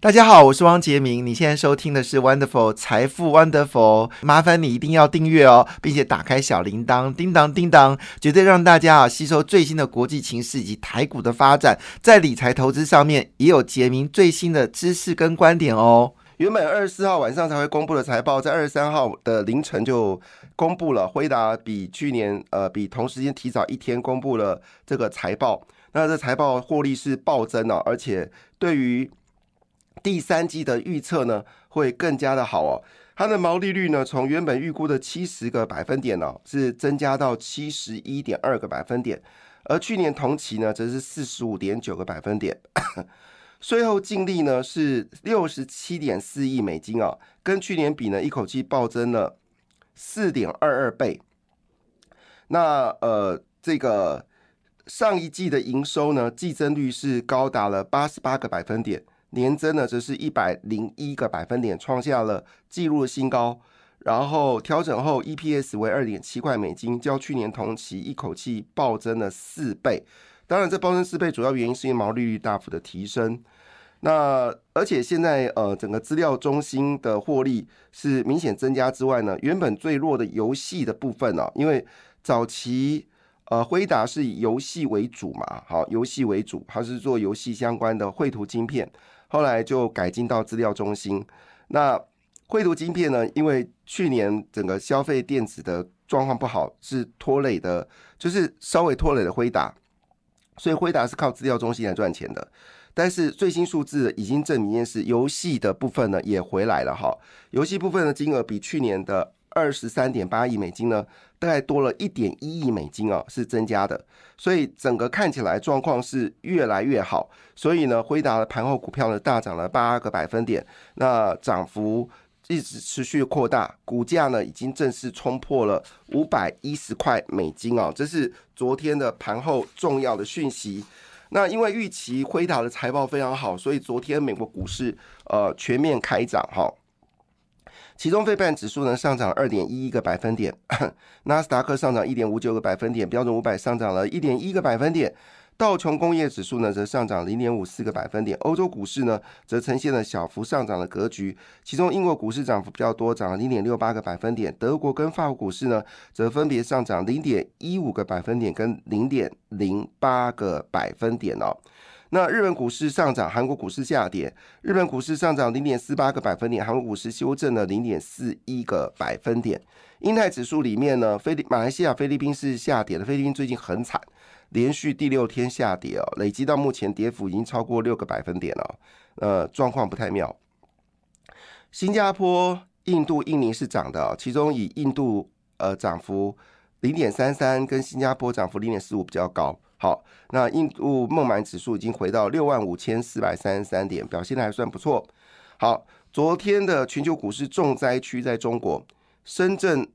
大家好，我是汪杰明。你现在收听的是 Wonderful 财富 Wonderful，麻烦你一定要订阅哦，并且打开小铃铛，叮当叮当，绝对让大家啊吸收最新的国际情势以及台股的发展，在理财投资上面也有杰明最新的知识跟观点哦。原本二十四号晚上才会公布的财报，在二十三号的凌晨就公布了。辉达比去年呃比同时间提早一天公布了这个财报，那这财报获利是暴增哦，而且对于第三季的预测呢，会更加的好哦。它的毛利率呢，从原本预估的七十个百分点哦，是增加到七十一点二个百分点，而去年同期呢，则是四十五点九个百分点。税后净利呢是六十七点四亿美金啊，跟去年比呢，一口气暴增了四点二二倍。那呃，这个上一季的营收呢，季增率是高达了八十八个百分点。年增呢，则是一百零一个百分点，创下了纪录新高。然后调整后 EPS 为二点七块美金，较去年同期一口气暴增了四倍。当然，这暴增四倍主要原因是因为毛利率大幅的提升。那而且现在呃，整个资料中心的获利是明显增加之外呢，原本最弱的游戏的部分呢，因为早期呃辉达是以游戏为主嘛，好，游戏为主，它是做游戏相关的绘图晶片。后来就改进到资料中心。那绘图晶片呢？因为去年整个消费电子的状况不好，是拖累的，就是稍微拖累了辉达。所以辉达是靠资料中心来赚钱的。但是最新数字已经证明，是，游戏的部分呢也回来了哈。游戏部分的金额比去年的。二十三点八亿美金呢，大概多了一点一亿美金啊，是增加的，所以整个看起来状况是越来越好。所以呢，辉达的盘后股票呢大涨了八个百分点，那涨幅一直持续扩大，股价呢已经正式冲破了五百一十块美金啊，这是昨天的盘后重要的讯息。那因为预期辉达的财报非常好，所以昨天美国股市呃全面开涨哈。其中，费半指数呢上涨二点一一个百分点，纳斯达克上涨一点五九个百分点，标准五百上涨了一点一个百分点，道琼工业指数呢则上涨零点五四个百分点，欧洲股市呢则呈现了小幅上涨的格局，其中英国股市涨幅比较多，涨了零点六八个百分点，德国跟法国股市呢则分别上涨零点一五个百分点跟零点零八个百分点哦。那日本股市上涨，韩国股市下跌。日本股市上涨零点四八个百分点，韩国股市修正了零点四一个百分点。英泰指数里面呢，菲律马来西亚、菲律宾是下跌的，菲律宾最近很惨，连续第六天下跌哦，累积到目前跌幅已经超过六个百分点了，呃，状况不太妙。新加坡、印度、印尼是涨的，其中以印度呃涨幅零点三三，跟新加坡涨幅零点四五比较高。好，那印度孟买指数已经回到六万五千四百三十三点，表现的还算不错。好，昨天的全球股市重灾区在中国，深圳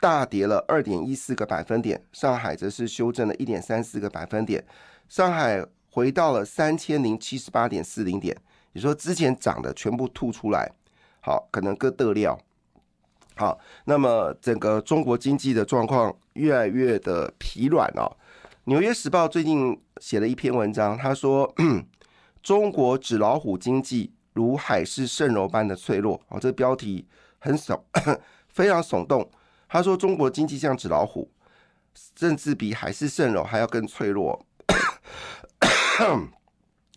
大跌了二点一四个百分点，上海则是修正了一点三四个百分点，上海回到了三千零七十八点四零点。你说之前涨的全部吐出来，好，可能割得料。好，那么整个中国经济的状况越来越的疲软哦。纽约时报最近写了一篇文章，他说：“中国纸老虎经济如海市蜃楼般的脆弱。”哦，这标题很耸，非常耸动。他说：“中国经济像纸老虎，甚至比海市蜃楼还要更脆弱。”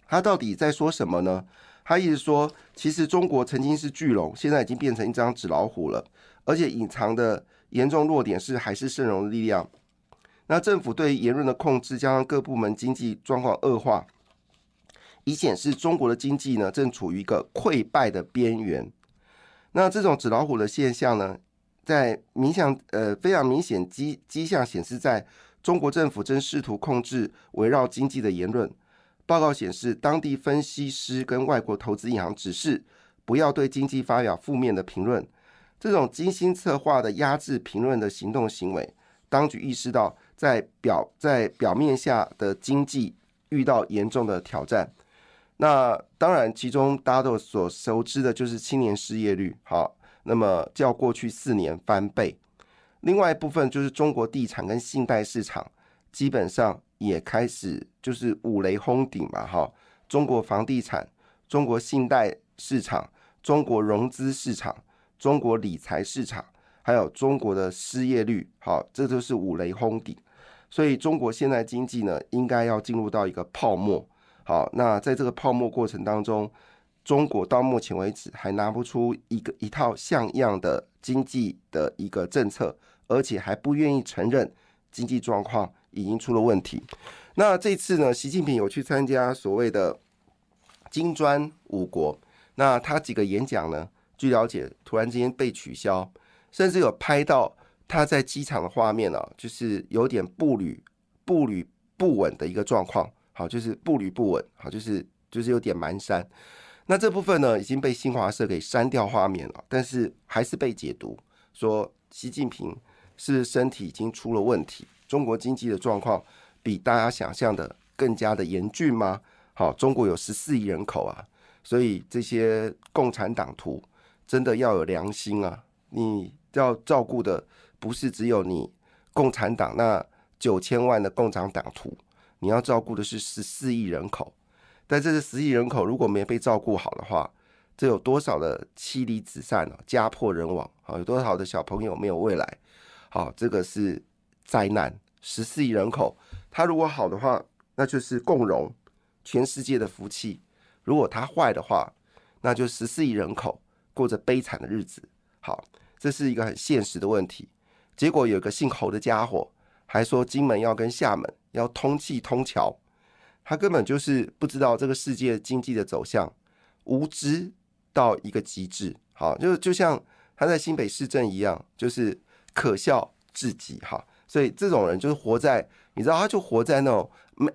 他到底在说什么呢？他意思说，其实中国曾经是巨龙，现在已经变成一张纸老虎了，而且隐藏的严重弱点是海市蜃楼的力量。那政府对言论的控制，加上各部门经济状况恶化，已显示中国的经济呢正处于一个溃败的边缘。那这种纸老虎的现象呢，在明显呃非常明显迹迹象显示，在中国政府正试图控制围绕经济的言论。报告显示，当地分析师跟外国投资银行指示不要对经济发表负面的评论。这种精心策划的压制评论的行动行为，当局意识到。在表在表面下的经济遇到严重的挑战，那当然，其中大家都所熟知的就是青年失业率，好，那么较过去四年翻倍。另外一部分就是中国地产跟信贷市场，基本上也开始就是五雷轰顶嘛，哈，中国房地产、中国信贷市场、中国融资市场、中国理财市场，还有中国的失业率，好，这都是五雷轰顶。所以中国现在经济呢，应该要进入到一个泡沫。好，那在这个泡沫过程当中，中国到目前为止还拿不出一个一套像样的经济的一个政策。而且还不愿意承认经济状况已经出了问题。那这次呢，习近平有去参加所谓的金砖五国，那他几个演讲呢，据了解突然之间被取消，甚至有拍到他在机场的画面啊，就是有点步履步履不稳的一个状况。好，就是步履不稳，好，就是就是有点蹒跚。那这部分呢，已经被新华社给删掉画面了，但是还是被解读说习近平。是身体已经出了问题，中国经济的状况比大家想象的更加的严峻吗？好，中国有十四亿人口啊，所以这些共产党徒真的要有良心啊！你要照顾的不是只有你共产党那九千万的共产党徒，你要照顾的是十四亿人口。但这十亿人口如果没被照顾好的话，这有多少的妻离子散啊，家破人亡啊？有多少的小朋友没有未来？好，这个是灾难。十四亿人口，他如果好的话，那就是共荣全世界的福气；如果他坏的话，那就十四亿人口过着悲惨的日子。好，这是一个很现实的问题。结果有个姓侯的家伙还说金门要跟厦门要通气通桥，他根本就是不知道这个世界经济的走向，无知到一个极致。好，就就像他在新北市政一样，就是。可笑至极哈，所以这种人就是活在，你知道，他就活在那种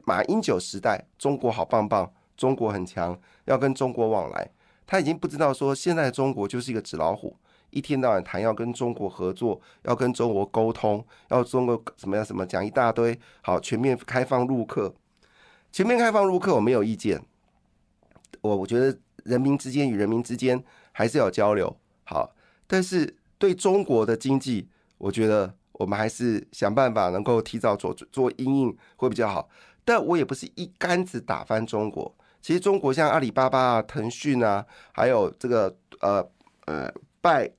马英九时代，中国好棒棒，中国很强，要跟中国往来。他已经不知道说，现在中国就是一个纸老虎，一天到晚谈要跟中国合作，要跟中国沟通，要中国什么样什么讲一大堆，好全面开放入客，全面开放入客我没有意见，我我觉得人民之间与人民之间还是要交流好，但是对中国的经济。我觉得我们还是想办法能够提早做做应应会比较好，但我也不是一竿子打翻中国。其实中国像阿里巴巴啊、腾讯啊，还有这个呃呃拜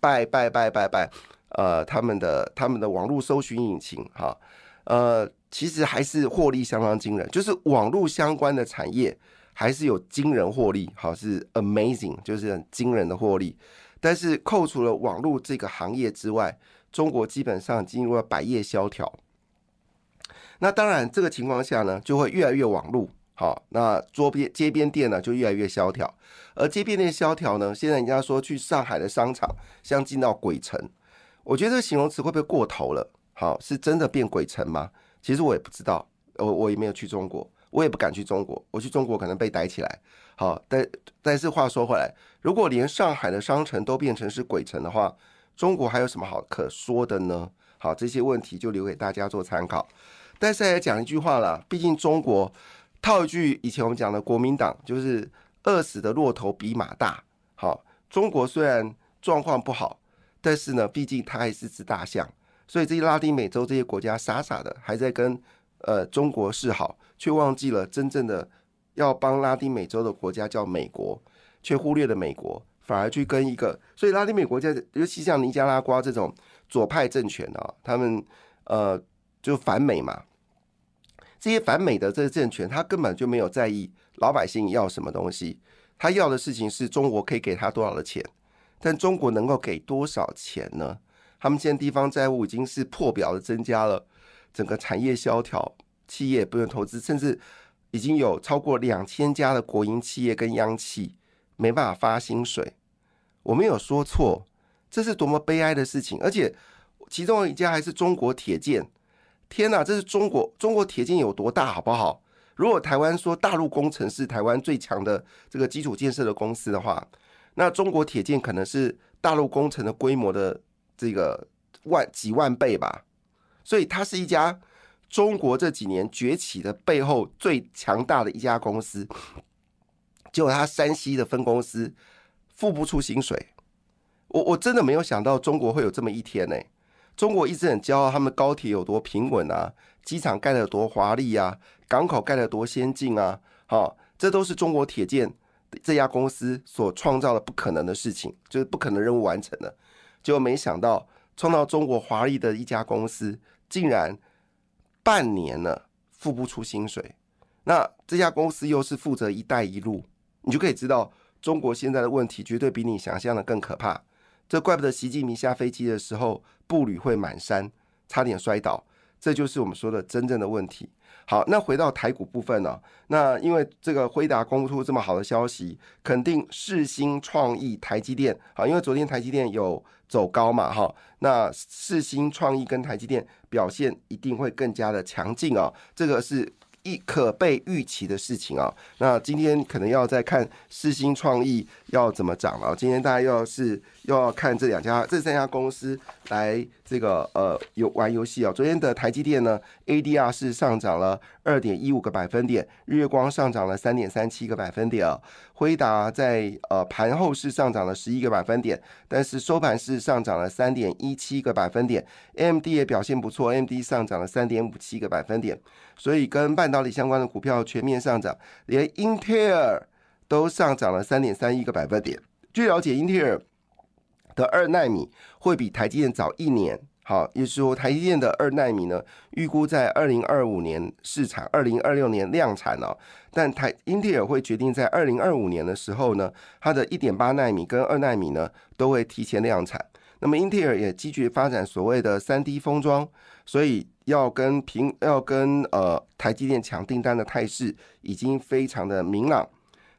拜拜拜拜拜呃他们的他们的网络搜寻引擎哈呃，其实还是获利相当惊人，就是网络相关的产业还是有惊人获利，好是 amazing，就是很惊人的获利。但是扣除了网络这个行业之外，中国基本上进入了百业萧条。那当然，这个情况下呢，就会越来越网络好。那桌边街边店呢，就越来越萧条。而街边店萧条呢，现在人家说去上海的商场像进到鬼城，我觉得这个形容词会不会过头了？好，是真的变鬼城吗？其实我也不知道，我我也没有去中国。我也不敢去中国，我去中国可能被逮起来。好，但但是话说回来，如果连上海的商城都变成是鬼城的话，中国还有什么好可说的呢？好，这些问题就留给大家做参考。但是来讲一句话啦，毕竟中国套一句以前我们讲的国民党，就是饿死的骆驼比马大。好，中国虽然状况不好，但是呢，毕竟它还是只大象，所以这些拉丁美洲这些国家傻傻的还在跟。呃，中国示好，却忘记了真正的要帮拉丁美洲的国家叫美国，却忽略了美国，反而去跟一个，所以拉丁美国家，尤其像尼加拉瓜这种左派政权啊，他们呃就反美嘛，这些反美的这个政权，他根本就没有在意老百姓要什么东西，他要的事情是中国可以给他多少的钱，但中国能够给多少钱呢？他们现在地方债务已经是破表的增加了。整个产业萧条，企业不用投资，甚至已经有超过两千家的国营企业跟央企没办法发薪水。我没有说错，这是多么悲哀的事情！而且其中有一家还是中国铁建。天哪，这是中国中国铁建有多大，好不好？如果台湾说大陆工程是台湾最强的这个基础建设的公司的话，那中国铁建可能是大陆工程的规模的这个万几万倍吧。所以它是一家中国这几年崛起的背后最强大的一家公司，结果他山西的分公司付不出薪水。我我真的没有想到中国会有这么一天呢、中国一直很骄傲，他们高铁有多平稳啊，机场盖得有多华丽啊，港口盖得多先进啊，好、这都是中国铁建这家公司所创造的不可能的事情，就是不可能任务完成的。结果没想到，创造中国华丽的一家公司，竟然半年了付不出薪水。那这家公司又是负责“一带一路”，你就可以知道中国现在的问题绝对比你想象的更可怕。这怪不得习近平下飞机的时候步履会蹒跚，差点摔倒。这就是我们说的真正的问题。好，那回到台股部分呢、那因为这个辉达公布出这么好的消息，肯定世新创意、台积电啊，因为昨天台积电有走高嘛，哈，那世新创意跟台积电表现一定会更加的强劲啊，这个是。一可被预期的事情啊，那今天可能要再看世新创意要怎么涨了。今天大家要是要看这两家、这三家公司来这个呃游玩游戏啊。昨天的台积电呢，ADR 是上涨了二点一五个百分点，日月光上涨了三点三七个百分点啊。辉达在呃盘后是上涨了十一个百分点，但是收盘是上涨了三点一七个百分点。AMD 也表现不错，AMD 上涨了三点五七个百分点。所以跟半导体相关的股票全面上涨，连英特尔都上涨了三点三一个百分点。据了解，英特尔的二纳米会比台积电早一年。好，也就是说，台积电的二纳米呢，预估在二零二五年试产，二零二六年量产哦。但台英特尔会决定在二零二五年的时候呢，它的一点八纳米跟二纳米呢都会提前量产。那么英特尔也积极发展所谓的三 D 封装，所以要跟平要跟呃台积电抢订单的态势已经非常的明朗。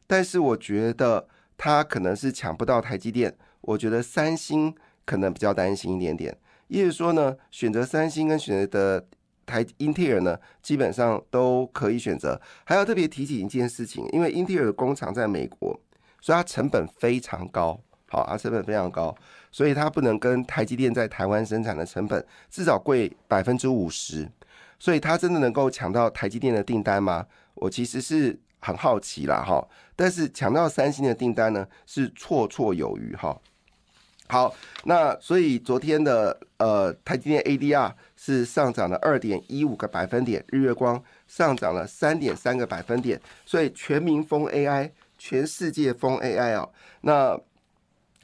但是我觉得它可能是抢不到台积电，我觉得三星可能比较担心一点点。意思说呢，选择三星跟选择的台英特尔呢，基本上都可以选择。还要特别提起一件事情，因为英特尔的工厂在美国，所以它成本非常高。好，它成本非常高，所以它不能跟台积电在台湾生产的成本至少贵百分之五十。所以它真的能够抢到台积电的订单吗？我其实是很好奇啦，哈。但是抢到三星的订单呢，是绰绰有余哈。好，那所以昨天的呃台积电 ADR 是上涨了二点一五个百分点，日月光上涨了三点三个百分点，所以全民封 AI，全世界封 AI 啊、那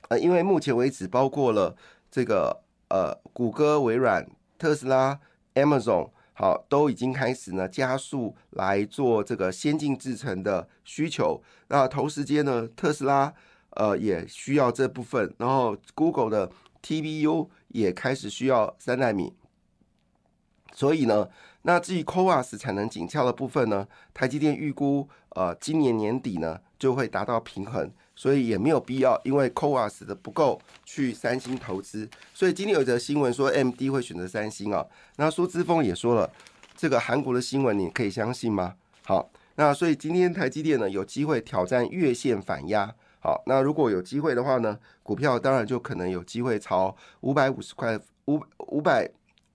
呃，因为目前为止包括了这个呃谷歌、微软、特斯拉、Amazon。好，都已经开始呢加速来做这个先进制程的需求。那同时间呢，特斯拉呃也需要这部分，然后 Google 的 TBU 也开始需要三纳米。所以呢，那至于 CoWAS 产能紧俏的部分呢，台积电预估呃今年年底呢就会达到平衡，所以也没有必要因为 CoWAS 的不够去三星投资。所以今天有一则新闻说 MD 会选择三星啊，那苏之峰也说了，这个韩国的新闻你可以相信吗？好，那所以今天台积电呢有机会挑战月线反压。好，那如果有机会的话呢，股票当然就可能有机会朝五百五十块五五百。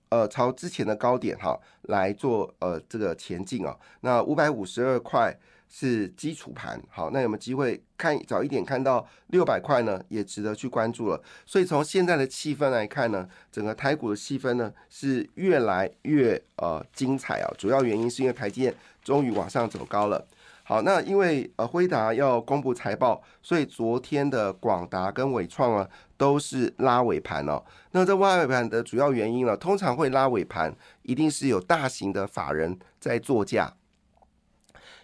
呃，朝之前的高点哈来做呃这个前进啊、那五百五十二块是基础盘，好，那有没有机会看早一点看到六百块呢？也值得去关注了。所以从现在的气氛来看呢，整个台股的气氛呢是越来越呃精彩啊。主要原因是因为台积电终于往上走高了。好，那因为呃辉达要公布财报，所以昨天的广达跟伟创啊都是拉尾盘哦。那这拉尾盘的主要原因呢，通常会拉尾盘，一定是有大型的法人在作价，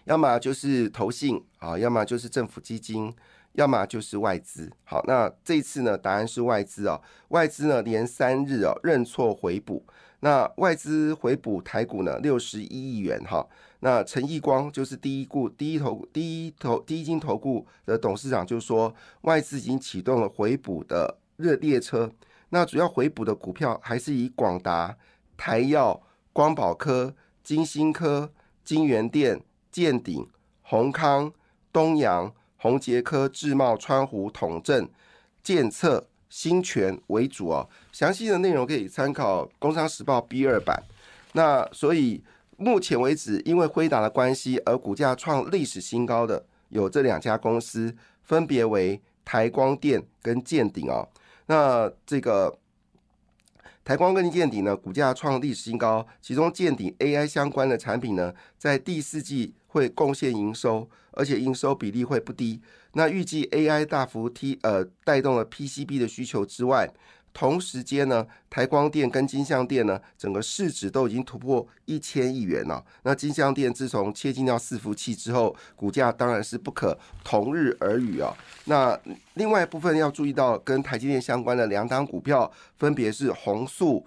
要么就是投信啊，要么就是政府基金，要么就是外资。好，那这一次呢，答案是外资哦。外资呢连三日哦认错回补，那外资回补台股呢六十一亿元哈。那陈义光就是第一股第一投第一投第一金投顾的董事长就说，外资已经启动了回补的热列车。那主要回补的股票还是以广达、台药、光宝科、金星科、金源店、建鼎、宏康、东阳、宏杰科、智茂、川湖、统正、建策、新泉为主哦。详细的内容可以参考《工商时报》B 二版。那所以目前为止，因为辉达的关系而股价创历史新高的有这两家公司，分别为台光电跟建鼎哦。那这个台光跟建鼎呢，股价创历史新高，其中建鼎 AI 相关的产品呢，在第四季会贡献营收，而且应收比例会不低。那预计 AI 大幅 T 呃带动了 PCB 的需求之外，同时间呢，台光电跟金相电呢，整个市值都已经突破一千亿元了。那金相电自从切进到伺服器之后，股价当然是不可同日而语啊。那另外一部分要注意到跟台积电相关的两档股票，分别是宏塑。